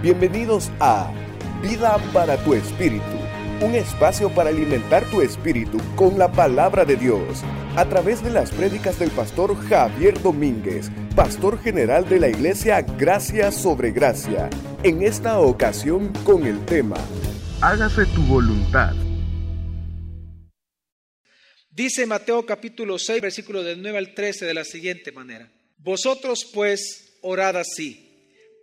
Bienvenidos a Vida para tu Espíritu, un espacio para alimentar tu espíritu con la palabra de Dios, a través de las prédicas del pastor Javier Domínguez, pastor general de la iglesia Gracia sobre Gracia, en esta ocasión con el tema, Hágase tu voluntad. Dice Mateo capítulo 6, versículo del 9 al 13 de la siguiente manera. Vosotros pues orad así.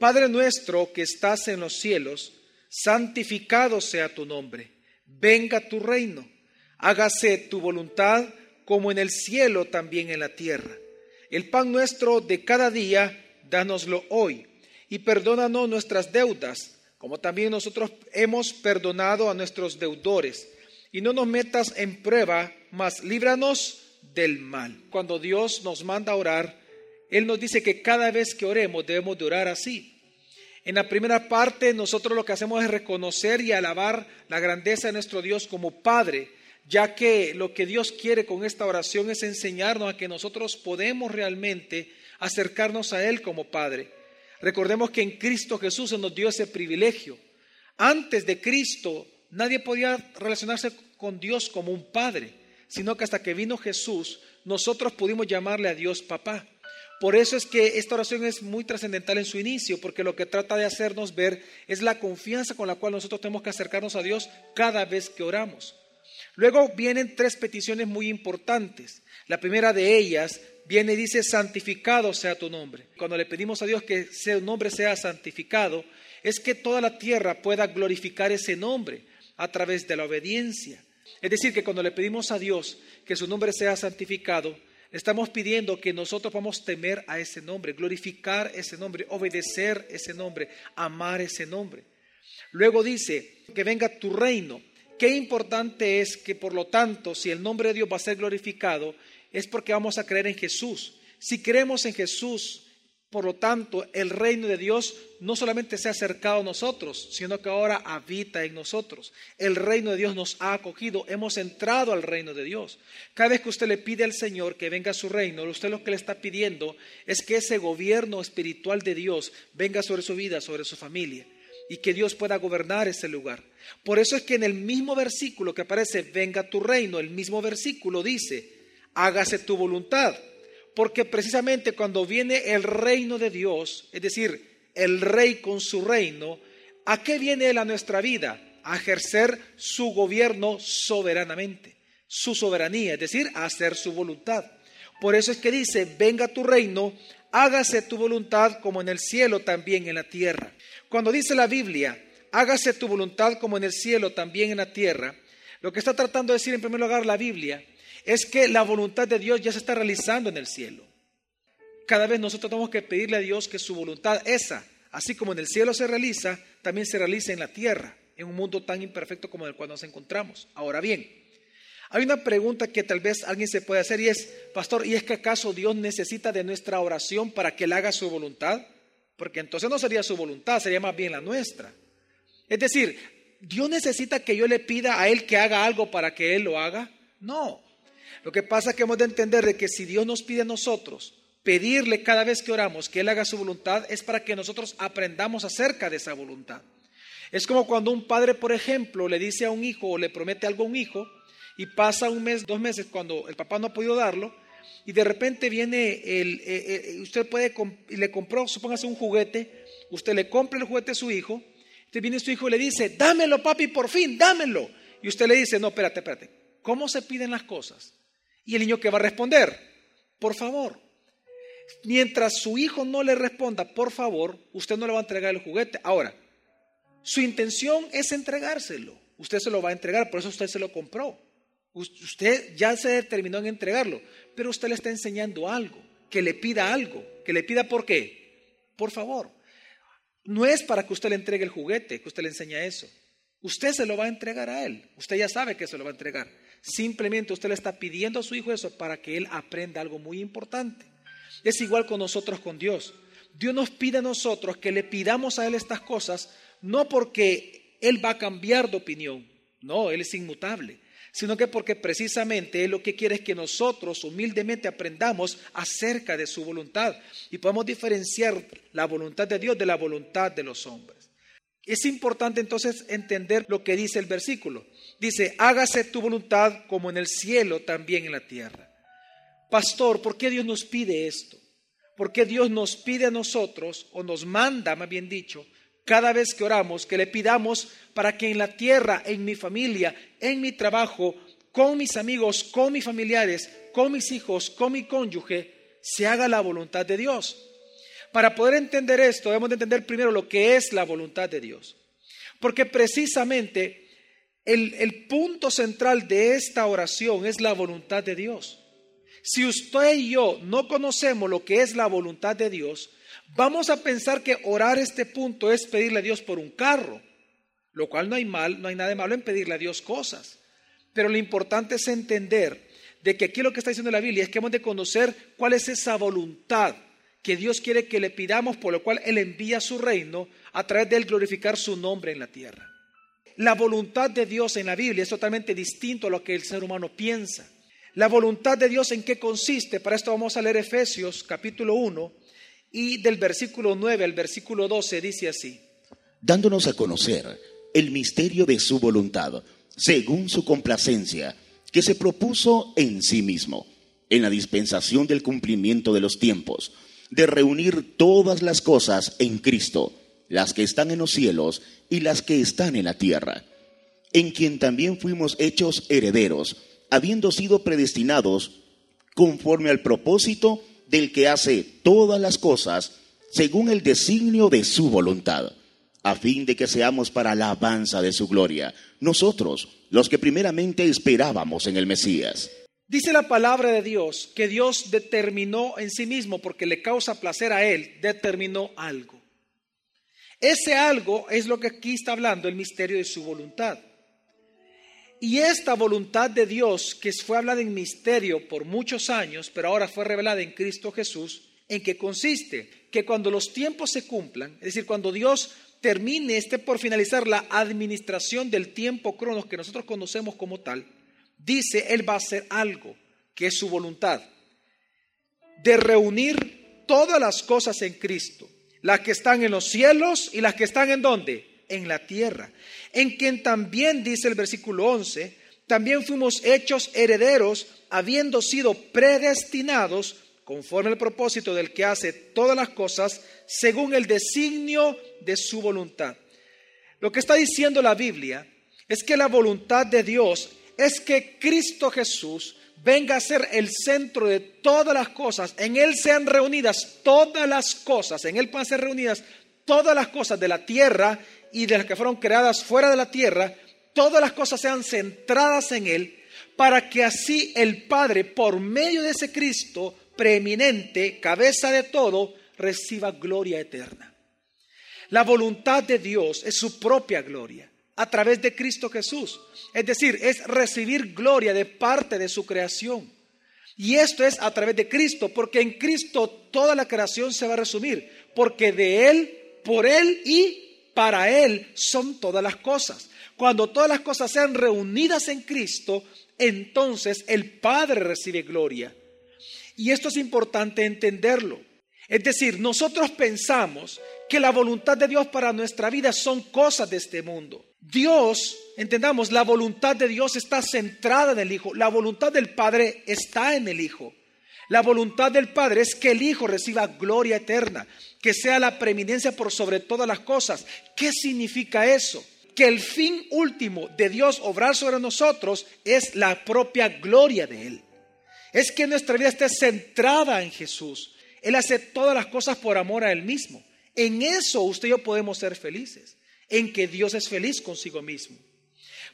Padre nuestro que estás en los cielos, santificado sea tu nombre, venga tu reino, hágase tu voluntad como en el cielo también en la tierra. El pan nuestro de cada día, dánoslo hoy, y perdónanos nuestras deudas, como también nosotros hemos perdonado a nuestros deudores, y no nos metas en prueba, mas líbranos del mal. Cuando Dios nos manda a orar, Él nos dice que cada vez que oremos debemos de orar así. En la primera parte nosotros lo que hacemos es reconocer y alabar la grandeza de nuestro Dios como Padre, ya que lo que Dios quiere con esta oración es enseñarnos a que nosotros podemos realmente acercarnos a Él como Padre. Recordemos que en Cristo Jesús se nos dio ese privilegio. Antes de Cristo nadie podía relacionarse con Dios como un Padre, sino que hasta que vino Jesús nosotros pudimos llamarle a Dios papá. Por eso es que esta oración es muy trascendental en su inicio, porque lo que trata de hacernos ver es la confianza con la cual nosotros tenemos que acercarnos a Dios cada vez que oramos. Luego vienen tres peticiones muy importantes. La primera de ellas viene y dice, santificado sea tu nombre. Cuando le pedimos a Dios que su nombre sea santificado, es que toda la tierra pueda glorificar ese nombre a través de la obediencia. Es decir, que cuando le pedimos a Dios que su nombre sea santificado, Estamos pidiendo que nosotros vamos a temer a ese nombre, glorificar ese nombre, obedecer ese nombre, amar ese nombre. Luego dice, que venga tu reino. Qué importante es que, por lo tanto, si el nombre de Dios va a ser glorificado, es porque vamos a creer en Jesús. Si creemos en Jesús, por lo tanto, el reino de Dios no solamente se ha acercado a nosotros, sino que ahora habita en nosotros. El reino de Dios nos ha acogido, hemos entrado al reino de Dios. Cada vez que usted le pide al Señor que venga a su reino, usted lo que le está pidiendo es que ese gobierno espiritual de Dios venga sobre su vida, sobre su familia, y que Dios pueda gobernar ese lugar. Por eso es que en el mismo versículo que aparece, venga tu reino, el mismo versículo dice, hágase tu voluntad porque precisamente cuando viene el reino de Dios, es decir, el rey con su reino, ¿a qué viene él a nuestra vida? A ejercer su gobierno soberanamente, su soberanía, es decir, a hacer su voluntad. Por eso es que dice, venga tu reino, hágase tu voluntad como en el cielo, también en la tierra. Cuando dice la Biblia, hágase tu voluntad como en el cielo, también en la tierra, lo que está tratando de decir en primer lugar la Biblia es que la voluntad de Dios ya se está realizando en el cielo. Cada vez nosotros tenemos que pedirle a Dios que su voluntad esa, así como en el cielo se realiza, también se realice en la tierra, en un mundo tan imperfecto como el cual nos encontramos. Ahora bien, hay una pregunta que tal vez alguien se puede hacer y es, pastor, ¿y es que acaso Dios necesita de nuestra oración para que Él haga su voluntad? Porque entonces no sería su voluntad, sería más bien la nuestra. Es decir, ¿Dios necesita que yo le pida a Él que haga algo para que Él lo haga? No. Lo que pasa es que hemos de entender de que si Dios nos pide a nosotros pedirle cada vez que oramos que Él haga su voluntad, es para que nosotros aprendamos acerca de esa voluntad. Es como cuando un padre, por ejemplo, le dice a un hijo o le promete algo a un hijo y pasa un mes, dos meses cuando el papá no ha podido darlo y de repente viene el, eh, eh, usted puede, le compró, supóngase un juguete, usted le compra el juguete a su hijo, entonces viene su hijo y le dice, dámelo papi, por fin, dámelo. Y usted le dice, no, espérate, espérate, ¿cómo se piden las cosas? Y el niño que va a responder, por favor. Mientras su hijo no le responda, por favor, usted no le va a entregar el juguete. Ahora, su intención es entregárselo. Usted se lo va a entregar, por eso usted se lo compró. Usted ya se determinó en entregarlo, pero usted le está enseñando algo, que le pida algo, que le pida por qué. Por favor. No es para que usted le entregue el juguete, que usted le enseña eso. Usted se lo va a entregar a él. Usted ya sabe que se lo va a entregar. Simplemente usted le está pidiendo a su hijo eso para que él aprenda algo muy importante. Es igual con nosotros, con Dios. Dios nos pide a nosotros que le pidamos a Él estas cosas, no porque Él va a cambiar de opinión, no, Él es inmutable, sino que porque precisamente Él lo que quiere es que nosotros humildemente aprendamos acerca de su voluntad y podamos diferenciar la voluntad de Dios de la voluntad de los hombres. Es importante entonces entender lo que dice el versículo. Dice, hágase tu voluntad como en el cielo, también en la tierra. Pastor, ¿por qué Dios nos pide esto? ¿Por qué Dios nos pide a nosotros, o nos manda, más bien dicho, cada vez que oramos, que le pidamos para que en la tierra, en mi familia, en mi trabajo, con mis amigos, con mis familiares, con mis hijos, con mi cónyuge, se haga la voluntad de Dios? Para poder entender esto, debemos de entender primero lo que es la voluntad de Dios. Porque precisamente el, el punto central de esta oración es la voluntad de Dios. Si usted y yo no conocemos lo que es la voluntad de Dios, vamos a pensar que orar este punto es pedirle a Dios por un carro, lo cual no hay mal, no hay nada de malo en pedirle a Dios cosas. Pero lo importante es entender de que aquí lo que está diciendo la Biblia es que hemos de conocer cuál es esa voluntad que Dios quiere que le pidamos, por lo cual Él envía su reino a través de Él glorificar su nombre en la tierra. La voluntad de Dios en la Biblia es totalmente distinto a lo que el ser humano piensa. La voluntad de Dios en qué consiste? Para esto vamos a leer Efesios capítulo 1 y del versículo 9 al versículo 12 dice así. Dándonos a conocer el misterio de su voluntad, según su complacencia, que se propuso en sí mismo, en la dispensación del cumplimiento de los tiempos, de reunir todas las cosas en Cristo, las que están en los cielos y las que están en la tierra, en quien también fuimos hechos herederos habiendo sido predestinados conforme al propósito del que hace todas las cosas según el designio de su voluntad, a fin de que seamos para la alabanza de su gloria, nosotros, los que primeramente esperábamos en el Mesías. Dice la palabra de Dios que Dios determinó en sí mismo, porque le causa placer a Él, determinó algo. Ese algo es lo que aquí está hablando el misterio de su voluntad. Y esta voluntad de Dios, que fue hablada en misterio por muchos años, pero ahora fue revelada en Cristo Jesús, ¿en qué consiste? Que cuando los tiempos se cumplan, es decir, cuando Dios termine, esté por finalizar la administración del tiempo cronos que nosotros conocemos como tal, dice, Él va a hacer algo, que es su voluntad, de reunir todas las cosas en Cristo, las que están en los cielos y las que están en donde? En la tierra en quien también dice el versículo 11, también fuimos hechos herederos, habiendo sido predestinados conforme al propósito del que hace todas las cosas según el designio de su voluntad. Lo que está diciendo la Biblia es que la voluntad de Dios es que Cristo Jesús venga a ser el centro de todas las cosas. En Él sean reunidas todas las cosas, en Él puedan ser reunidas todas las cosas de la tierra y de las que fueron creadas fuera de la tierra, todas las cosas sean centradas en Él, para que así el Padre, por medio de ese Cristo preeminente, cabeza de todo, reciba gloria eterna. La voluntad de Dios es su propia gloria a través de Cristo Jesús. Es decir, es recibir gloria de parte de su creación. Y esto es a través de Cristo, porque en Cristo toda la creación se va a resumir, porque de Él, por Él y para Él son todas las cosas. Cuando todas las cosas sean reunidas en Cristo, entonces el Padre recibe gloria. Y esto es importante entenderlo. Es decir, nosotros pensamos que la voluntad de Dios para nuestra vida son cosas de este mundo. Dios, entendamos, la voluntad de Dios está centrada en el Hijo. La voluntad del Padre está en el Hijo. La voluntad del Padre es que el Hijo reciba gloria eterna, que sea la preeminencia por sobre todas las cosas. ¿Qué significa eso? Que el fin último de Dios obrar sobre nosotros es la propia gloria de Él. Es que nuestra vida esté centrada en Jesús. Él hace todas las cosas por amor a Él mismo. En eso usted y yo podemos ser felices, en que Dios es feliz consigo mismo.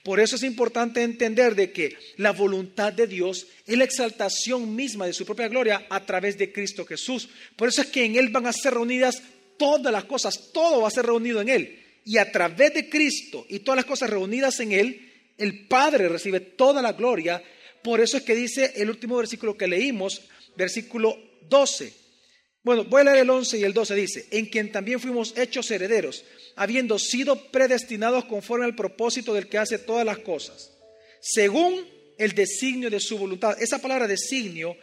Por eso es importante entender de que la voluntad de Dios es la exaltación misma de su propia gloria a través de Cristo Jesús. Por eso es que en Él van a ser reunidas todas las cosas, todo va a ser reunido en Él. Y a través de Cristo y todas las cosas reunidas en Él, el Padre recibe toda la gloria. Por eso es que dice el último versículo que leímos, versículo 12. Bueno, voy a leer el 11 y el 12 dice, en quien también fuimos hechos herederos habiendo sido predestinados conforme al propósito del que hace todas las cosas, según el designio de su voluntad. Esa palabra designio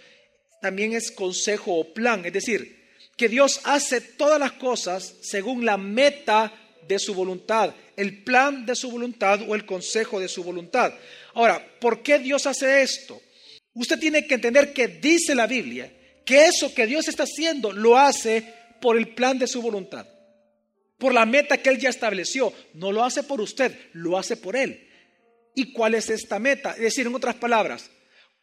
también es consejo o plan, es decir, que Dios hace todas las cosas según la meta de su voluntad, el plan de su voluntad o el consejo de su voluntad. Ahora, ¿por qué Dios hace esto? Usted tiene que entender que dice la Biblia que eso que Dios está haciendo lo hace por el plan de su voluntad, por la meta que Él ya estableció. No lo hace por usted, lo hace por Él. ¿Y cuál es esta meta? Es decir, en otras palabras,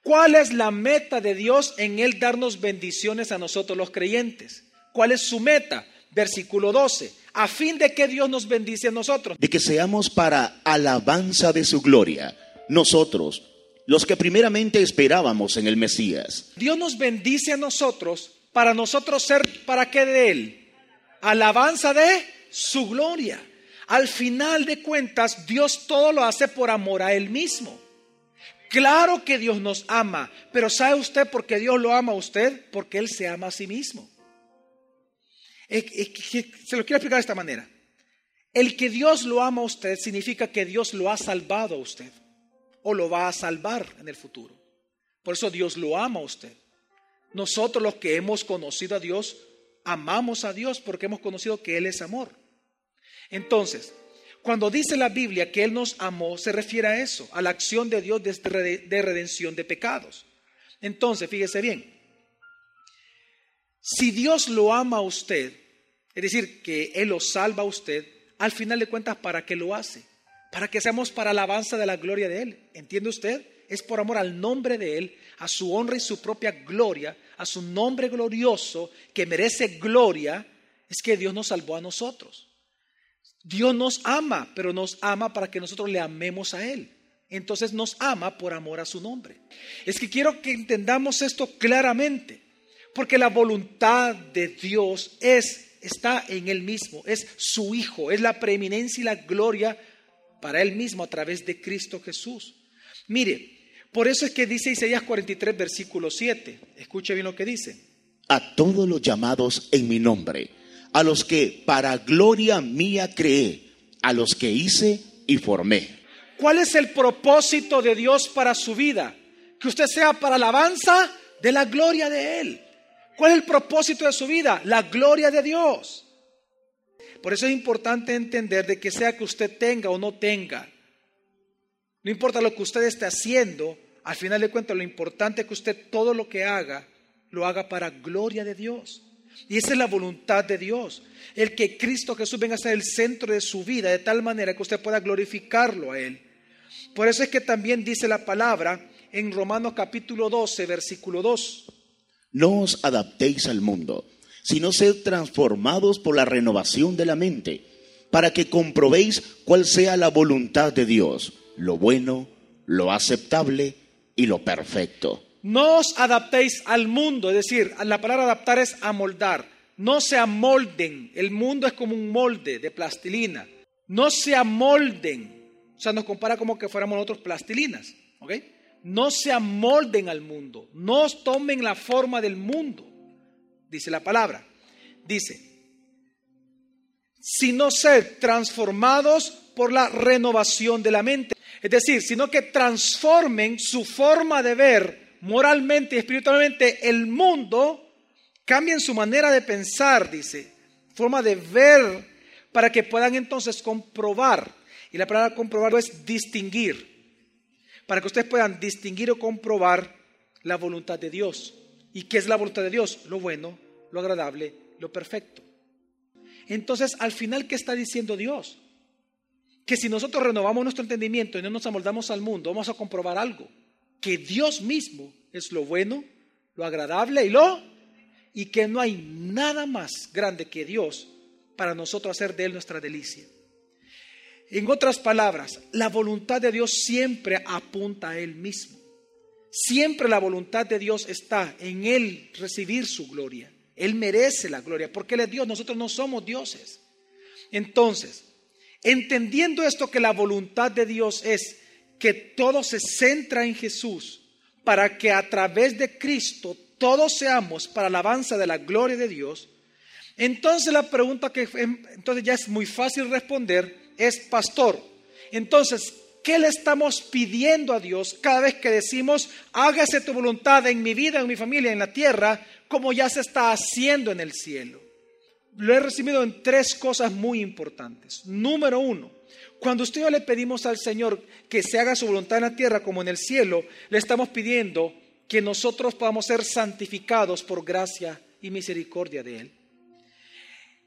¿cuál es la meta de Dios en Él darnos bendiciones a nosotros los creyentes? ¿Cuál es su meta? Versículo 12. A fin de que Dios nos bendice a nosotros. De que seamos para alabanza de su gloria. Nosotros, los que primeramente esperábamos en el Mesías. Dios nos bendice a nosotros para nosotros ser, ¿para qué de Él? Alabanza de su gloria. Al final de cuentas, Dios todo lo hace por amor a Él mismo. Claro que Dios nos ama, pero ¿sabe usted por qué Dios lo ama a usted? Porque Él se ama a sí mismo. Se lo quiero explicar de esta manera. El que Dios lo ama a usted significa que Dios lo ha salvado a usted o lo va a salvar en el futuro. Por eso Dios lo ama a usted. Nosotros los que hemos conocido a Dios, amamos a Dios porque hemos conocido que Él es amor. Entonces, cuando dice la Biblia que Él nos amó, se refiere a eso, a la acción de Dios de redención de pecados. Entonces, fíjese bien, si Dios lo ama a usted, es decir, que Él lo salva a usted, al final de cuentas, ¿para qué lo hace? Para que seamos para alabanza de la gloria de Él. ¿Entiende usted? Es por amor al nombre de Él, a su honra y su propia gloria, a su nombre glorioso, que merece gloria, es que Dios nos salvó a nosotros. Dios nos ama, pero nos ama para que nosotros le amemos a Él. Entonces nos ama por amor a su nombre. Es que quiero que entendamos esto claramente, porque la voluntad de Dios es está en él mismo, es su hijo, es la preeminencia y la gloria para él mismo a través de Cristo Jesús. Mire, por eso es que dice Isaías 43 versículo 7. Escuche bien lo que dice. A todos los llamados en mi nombre a los que para gloria mía creé, a los que hice y formé. ¿Cuál es el propósito de Dios para su vida? Que usted sea para alabanza de la gloria de Él. ¿Cuál es el propósito de su vida? La gloria de Dios. Por eso es importante entender de que sea que usted tenga o no tenga, no importa lo que usted esté haciendo, al final de cuentas lo importante es que usted todo lo que haga, lo haga para gloria de Dios. Y esa es la voluntad de Dios. El que Cristo Jesús venga a ser el centro de su vida, de tal manera que usted pueda glorificarlo a Él. Por eso es que también dice la palabra en Romanos capítulo 12, versículo 2. No os adaptéis al mundo, sino sed transformados por la renovación de la mente, para que comprobéis cuál sea la voluntad de Dios, lo bueno, lo aceptable y lo perfecto. No os adaptéis al mundo, es decir, la palabra adaptar es amoldar. No se amolden. El mundo es como un molde de plastilina. No se amolden. O sea, nos compara como que fuéramos nosotros plastilinas. ¿Ok? No se amolden al mundo. No tomen la forma del mundo. Dice la palabra. Dice, sino ser transformados por la renovación de la mente. Es decir, sino que transformen su forma de ver moralmente y espiritualmente el mundo, cambien su manera de pensar, dice, forma de ver, para que puedan entonces comprobar. Y la palabra comprobar es distinguir. Para que ustedes puedan distinguir o comprobar la voluntad de Dios. ¿Y qué es la voluntad de Dios? Lo bueno, lo agradable, lo perfecto. Entonces, al final, ¿qué está diciendo Dios? Que si nosotros renovamos nuestro entendimiento y no nos amoldamos al mundo, vamos a comprobar algo que Dios mismo es lo bueno, lo agradable y lo y que no hay nada más grande que Dios para nosotros hacer de él nuestra delicia. En otras palabras, la voluntad de Dios siempre apunta a él mismo. Siempre la voluntad de Dios está en él recibir su gloria. Él merece la gloria porque él es Dios, nosotros no somos dioses. Entonces, entendiendo esto que la voluntad de Dios es que todo se centra en Jesús para que a través de Cristo todos seamos para alabanza de la gloria de Dios, entonces la pregunta que entonces ya es muy fácil responder es, pastor, entonces, ¿qué le estamos pidiendo a Dios cada vez que decimos, hágase tu voluntad en mi vida, en mi familia, en la tierra, como ya se está haciendo en el cielo? lo he resumido en tres cosas muy importantes. Número uno, cuando usted y yo le pedimos al Señor que se haga su voluntad en la tierra como en el cielo, le estamos pidiendo que nosotros podamos ser santificados por gracia y misericordia de Él.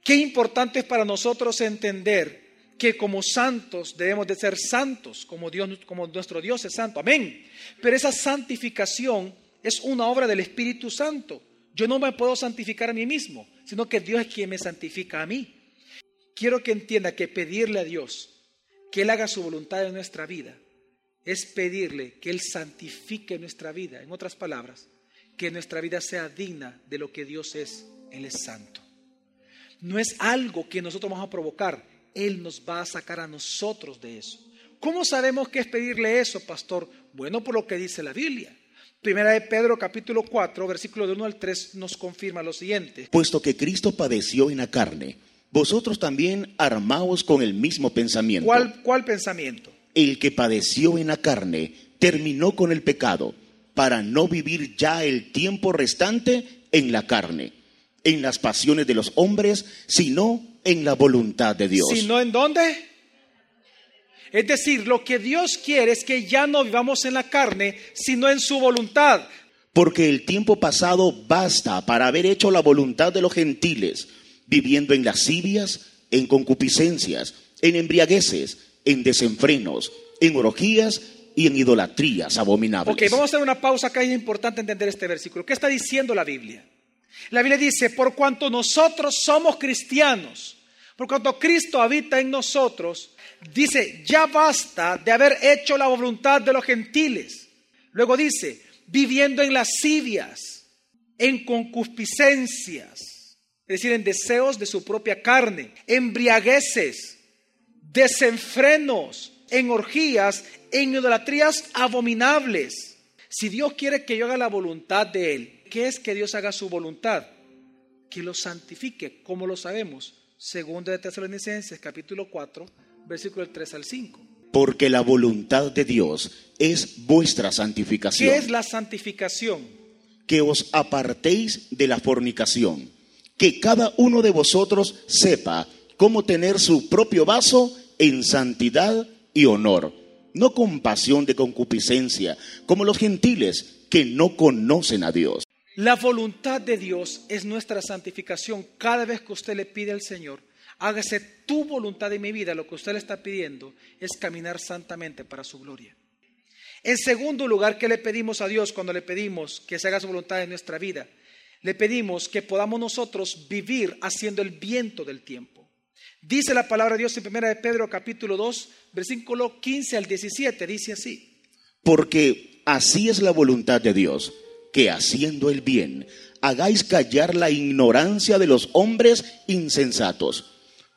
Qué importante es para nosotros entender que como santos debemos de ser santos, como Dios, como nuestro Dios es santo. Amén. Pero esa santificación es una obra del Espíritu Santo. Yo no me puedo santificar a mí mismo, sino que Dios es quien me santifica a mí. Quiero que entienda que pedirle a Dios que Él haga su voluntad en nuestra vida es pedirle que Él santifique nuestra vida. En otras palabras, que nuestra vida sea digna de lo que Dios es. Él es santo. No es algo que nosotros vamos a provocar. Él nos va a sacar a nosotros de eso. ¿Cómo sabemos que es pedirle eso, pastor? Bueno, por lo que dice la Biblia. Primera de Pedro capítulo 4, versículo de 1 al 3 nos confirma lo siguiente. Puesto que Cristo padeció en la carne, vosotros también armaos con el mismo pensamiento. ¿Cuál, cuál pensamiento? El que padeció en la carne terminó con el pecado para no vivir ya el tiempo restante en la carne, en las pasiones de los hombres, sino en la voluntad de Dios. ¿Sino en dónde? Es decir, lo que Dios quiere es que ya no vivamos en la carne, sino en su voluntad. Porque el tiempo pasado basta para haber hecho la voluntad de los gentiles, viviendo en lascivias, en concupiscencias, en embriagueces, en desenfrenos, en orgías y en idolatrías abominables. Ok, vamos a hacer una pausa acá, es importante entender este versículo. ¿Qué está diciendo la Biblia? La Biblia dice, por cuanto nosotros somos cristianos, por cuanto Cristo habita en nosotros, dice, ya basta de haber hecho la voluntad de los gentiles. Luego dice, viviendo en lascivias, en concupiscencias, es decir, en deseos de su propia carne, embriagueces, desenfrenos, en orgías, en idolatrías abominables. Si Dios quiere que yo haga la voluntad de Él, ¿qué es que Dios haga su voluntad? Que lo santifique, como lo sabemos. Segundo de Tesalonicenses, capítulo 4, versículo 3 al 5. Porque la voluntad de Dios es vuestra santificación. ¿Qué es la santificación? Que os apartéis de la fornicación. Que cada uno de vosotros sepa cómo tener su propio vaso en santidad y honor, no con pasión de concupiscencia, como los gentiles que no conocen a Dios. La voluntad de Dios es nuestra santificación. Cada vez que usted le pide al Señor, hágase tu voluntad en mi vida, lo que usted le está pidiendo es caminar santamente para su gloria. En segundo lugar, ¿qué le pedimos a Dios cuando le pedimos que se haga su voluntad en nuestra vida? Le pedimos que podamos nosotros vivir haciendo el viento del tiempo. Dice la palabra de Dios en 1 de Pedro capítulo 2, versículo 15 al 17, dice así. Porque así es la voluntad de Dios, que haciendo el bien, hagáis callar la ignorancia de los hombres insensatos,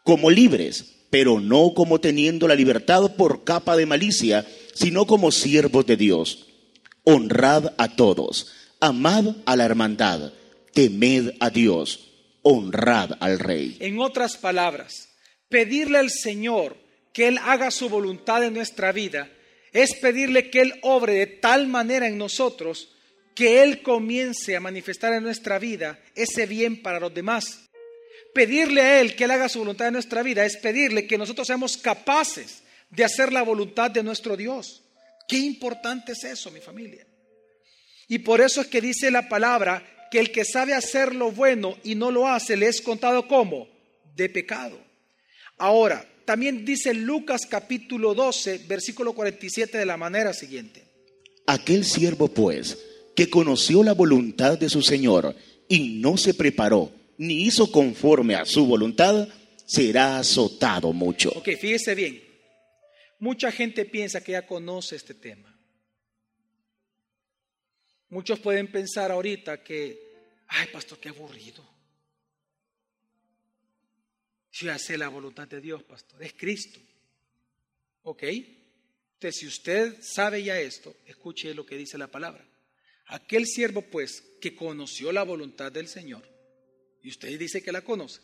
como libres, pero no como teniendo la libertad por capa de malicia, sino como siervos de Dios. Honrad a todos, amad a la hermandad, temed a Dios, honrad al rey. En otras palabras, pedirle al Señor que Él haga su voluntad en nuestra vida es pedirle que Él obre de tal manera en nosotros que Él comience a manifestar en nuestra vida ese bien para los demás. Pedirle a Él que Él haga su voluntad en nuestra vida es pedirle que nosotros seamos capaces de hacer la voluntad de nuestro Dios. Qué importante es eso, mi familia. Y por eso es que dice la palabra que el que sabe hacer lo bueno y no lo hace le es contado como de pecado. Ahora, también dice Lucas capítulo 12, versículo 47 de la manera siguiente. Aquel siervo, pues, que conoció la voluntad de su Señor y no se preparó ni hizo conforme a su voluntad, será azotado mucho. Ok, fíjese bien. Mucha gente piensa que ya conoce este tema. Muchos pueden pensar ahorita que, ay, pastor, qué aburrido. Si hace la voluntad de Dios, pastor, es Cristo. ¿Ok? Entonces, si usted sabe ya esto, escuche lo que dice la palabra. Aquel siervo, pues, que conoció la voluntad del Señor, y usted dice que la conoce,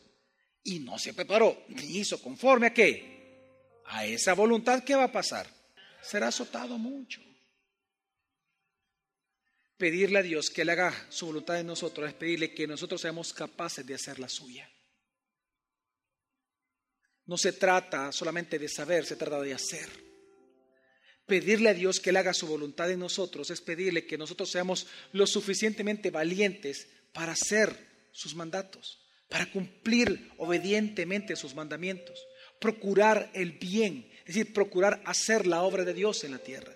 y no se preparó, ni hizo conforme a qué, a esa voluntad, ¿qué va a pasar? Será azotado mucho. Pedirle a Dios que Él haga su voluntad en nosotros es pedirle que nosotros seamos capaces de hacer la suya. no se trata solamente de saber, se trata de hacer. Pedirle a Dios que Él haga su voluntad en nosotros es pedirle que nosotros seamos lo suficientemente valientes para hacer sus mandatos, para cumplir obedientemente sus mandamientos, procurar el bien, es decir, procurar hacer la obra de Dios en la tierra.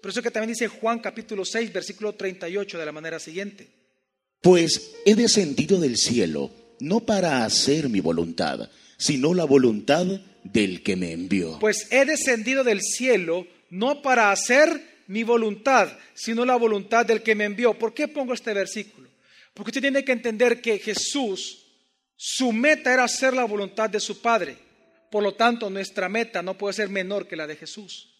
Por eso que también dice Juan capítulo 6, versículo 38 de la manera siguiente. Pues he descendido del cielo no para hacer mi voluntad, sino la voluntad del que me envió. Pues he descendido del cielo no para hacer mi voluntad, sino la voluntad del que me envió. ¿Por qué pongo este versículo? Porque usted tiene que entender que Jesús, su meta era hacer la voluntad de su Padre. Por lo tanto, nuestra meta no puede ser menor que la de Jesús.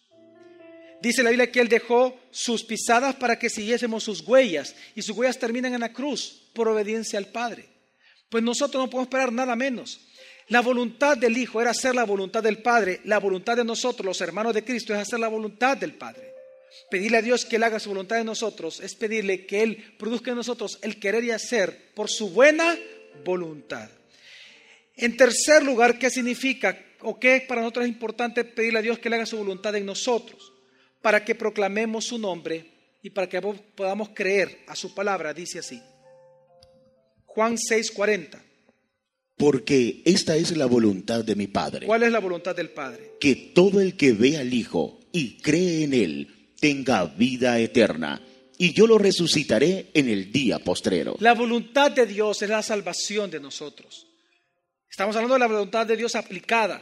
Dice la Biblia que Él dejó sus pisadas para que siguiésemos sus huellas y sus huellas terminan en la cruz por obediencia al Padre. Pues nosotros no podemos esperar nada menos. La voluntad del Hijo era hacer la voluntad del Padre. La voluntad de nosotros, los hermanos de Cristo, es hacer la voluntad del Padre. Pedirle a Dios que Él haga su voluntad en nosotros es pedirle que Él produzca en nosotros el querer y hacer por su buena voluntad. En tercer lugar, ¿qué significa o qué para nosotros es importante pedirle a Dios que Él haga su voluntad en nosotros? Para que proclamemos su nombre y para que podamos creer a su palabra, dice así. Juan 6:40. Porque esta es la voluntad de mi Padre. ¿Cuál es la voluntad del Padre? Que todo el que ve al Hijo y cree en Él tenga vida eterna, y yo lo resucitaré en el día postrero. La voluntad de Dios es la salvación de nosotros. Estamos hablando de la voluntad de Dios aplicada.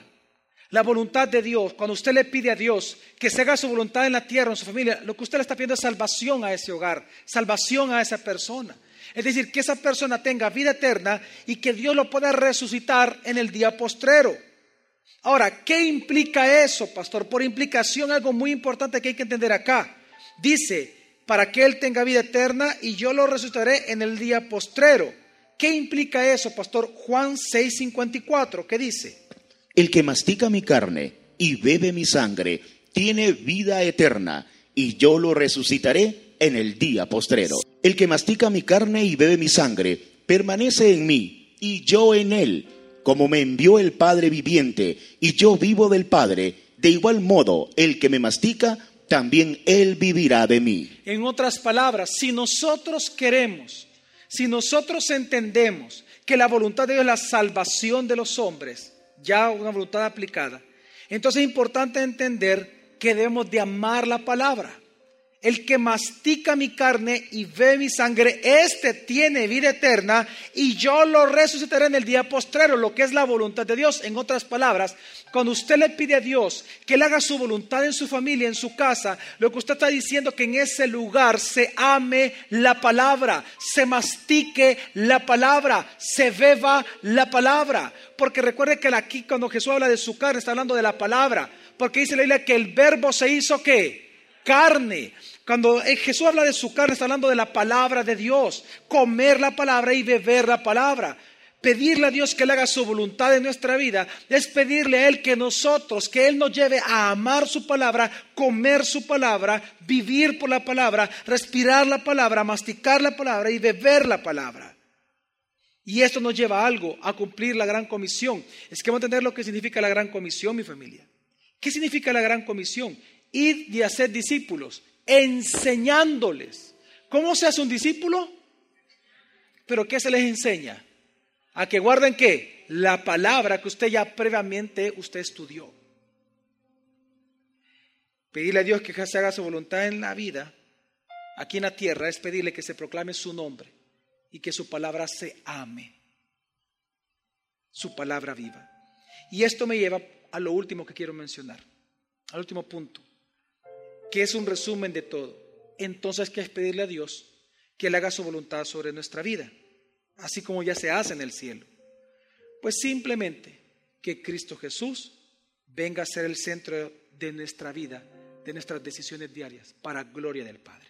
La voluntad de Dios, cuando usted le pide a Dios que se haga su voluntad en la tierra, en su familia, lo que usted le está pidiendo es salvación a ese hogar, salvación a esa persona. Es decir, que esa persona tenga vida eterna y que Dios lo pueda resucitar en el día postrero. Ahora, ¿qué implica eso, pastor? Por implicación, algo muy importante que hay que entender acá. Dice, para que Él tenga vida eterna y yo lo resucitaré en el día postrero. ¿Qué implica eso, pastor? Juan 6:54, ¿qué dice? El que mastica mi carne y bebe mi sangre tiene vida eterna y yo lo resucitaré en el día postrero. El que mastica mi carne y bebe mi sangre, permanece en mí y yo en él, como me envió el Padre viviente y yo vivo del Padre, de igual modo el que me mastica, también él vivirá de mí. En otras palabras, si nosotros queremos, si nosotros entendemos que la voluntad de Dios es la salvación de los hombres, ya una voluntad aplicada, entonces es importante entender que debemos de amar la palabra. El que mastica mi carne y ve mi sangre, este tiene vida eterna y yo lo resucitaré en el día postrero, lo que es la voluntad de Dios. En otras palabras, cuando usted le pide a Dios que él haga su voluntad en su familia, en su casa, lo que usted está diciendo que en ese lugar se ame la palabra, se mastique la palabra, se beba la palabra. Porque recuerde que aquí cuando Jesús habla de su carne está hablando de la palabra, porque dice la Biblia que el verbo se hizo qué? Carne. Cuando eh, Jesús habla de su carne, está hablando de la palabra de Dios, comer la palabra y beber la palabra. Pedirle a Dios que le haga su voluntad en nuestra vida es pedirle a Él que nosotros, que Él nos lleve a amar su palabra, comer su palabra, vivir por la palabra, respirar la palabra, masticar la palabra y beber la palabra. Y esto nos lleva a algo, a cumplir la gran comisión. Es que vamos a entender lo que significa la gran comisión, mi familia. ¿Qué significa la gran comisión? Ir y hacer discípulos enseñándoles. ¿Cómo se hace un discípulo? ¿Pero qué se les enseña? A que guarden qué? La palabra que usted ya previamente usted estudió. Pedirle a Dios que se haga su voluntad en la vida, aquí en la tierra, es pedirle que se proclame su nombre y que su palabra se ame. Su palabra viva. Y esto me lleva a lo último que quiero mencionar, al último punto que es un resumen de todo. Entonces, ¿qué es pedirle a Dios que Él haga su voluntad sobre nuestra vida? Así como ya se hace en el cielo. Pues simplemente que Cristo Jesús venga a ser el centro de nuestra vida, de nuestras decisiones diarias, para gloria del Padre.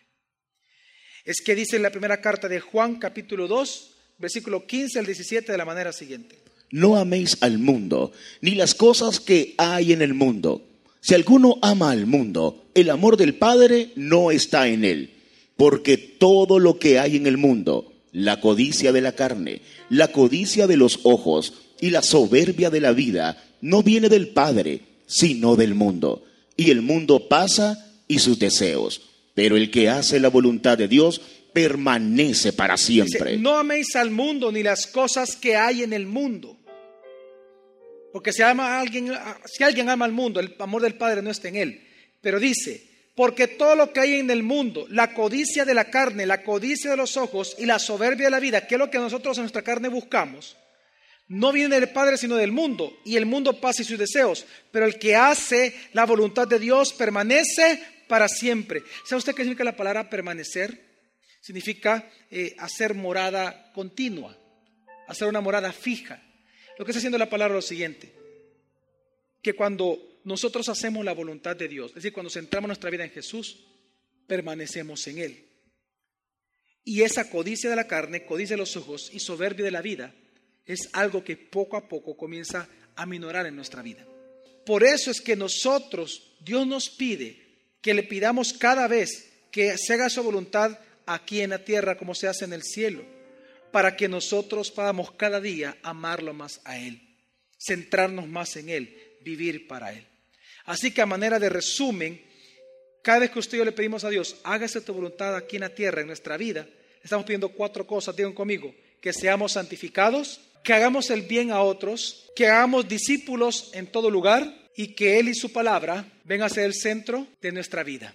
Es que dice en la primera carta de Juan capítulo 2, versículo 15 al 17 de la manera siguiente. No améis al mundo, ni las cosas que hay en el mundo. Si alguno ama al mundo, el amor del Padre no está en él, porque todo lo que hay en el mundo, la codicia de la carne, la codicia de los ojos y la soberbia de la vida, no viene del Padre, sino del mundo. Y el mundo pasa y sus deseos. Pero el que hace la voluntad de Dios permanece para siempre. no améis al mundo ni las cosas que hay en el mundo. Porque si, ama a alguien, si alguien ama al mundo, el amor del Padre no está en él. Pero dice, porque todo lo que hay en el mundo, la codicia de la carne, la codicia de los ojos y la soberbia de la vida, que es lo que nosotros en nuestra carne buscamos, no viene del Padre sino del mundo. Y el mundo pasa y sus deseos. Pero el que hace la voluntad de Dios permanece para siempre. ¿Sabe usted qué significa la palabra permanecer? Significa eh, hacer morada continua, hacer una morada fija. Lo que está haciendo la palabra es lo siguiente, que cuando nosotros hacemos la voluntad de Dios, es decir, cuando centramos nuestra vida en Jesús, permanecemos en Él. Y esa codicia de la carne, codicia de los ojos y soberbia de la vida es algo que poco a poco comienza a minorar en nuestra vida. Por eso es que nosotros, Dios nos pide que le pidamos cada vez que se haga su voluntad aquí en la tierra como se hace en el cielo para que nosotros podamos cada día amarlo más a Él, centrarnos más en Él, vivir para Él. Así que a manera de resumen, cada vez que usted y yo le pedimos a Dios, hágase tu voluntad aquí en la tierra, en nuestra vida, estamos pidiendo cuatro cosas, digan conmigo, que seamos santificados, que hagamos el bien a otros, que hagamos discípulos en todo lugar y que Él y su palabra vengan a ser el centro de nuestra vida.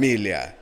familia.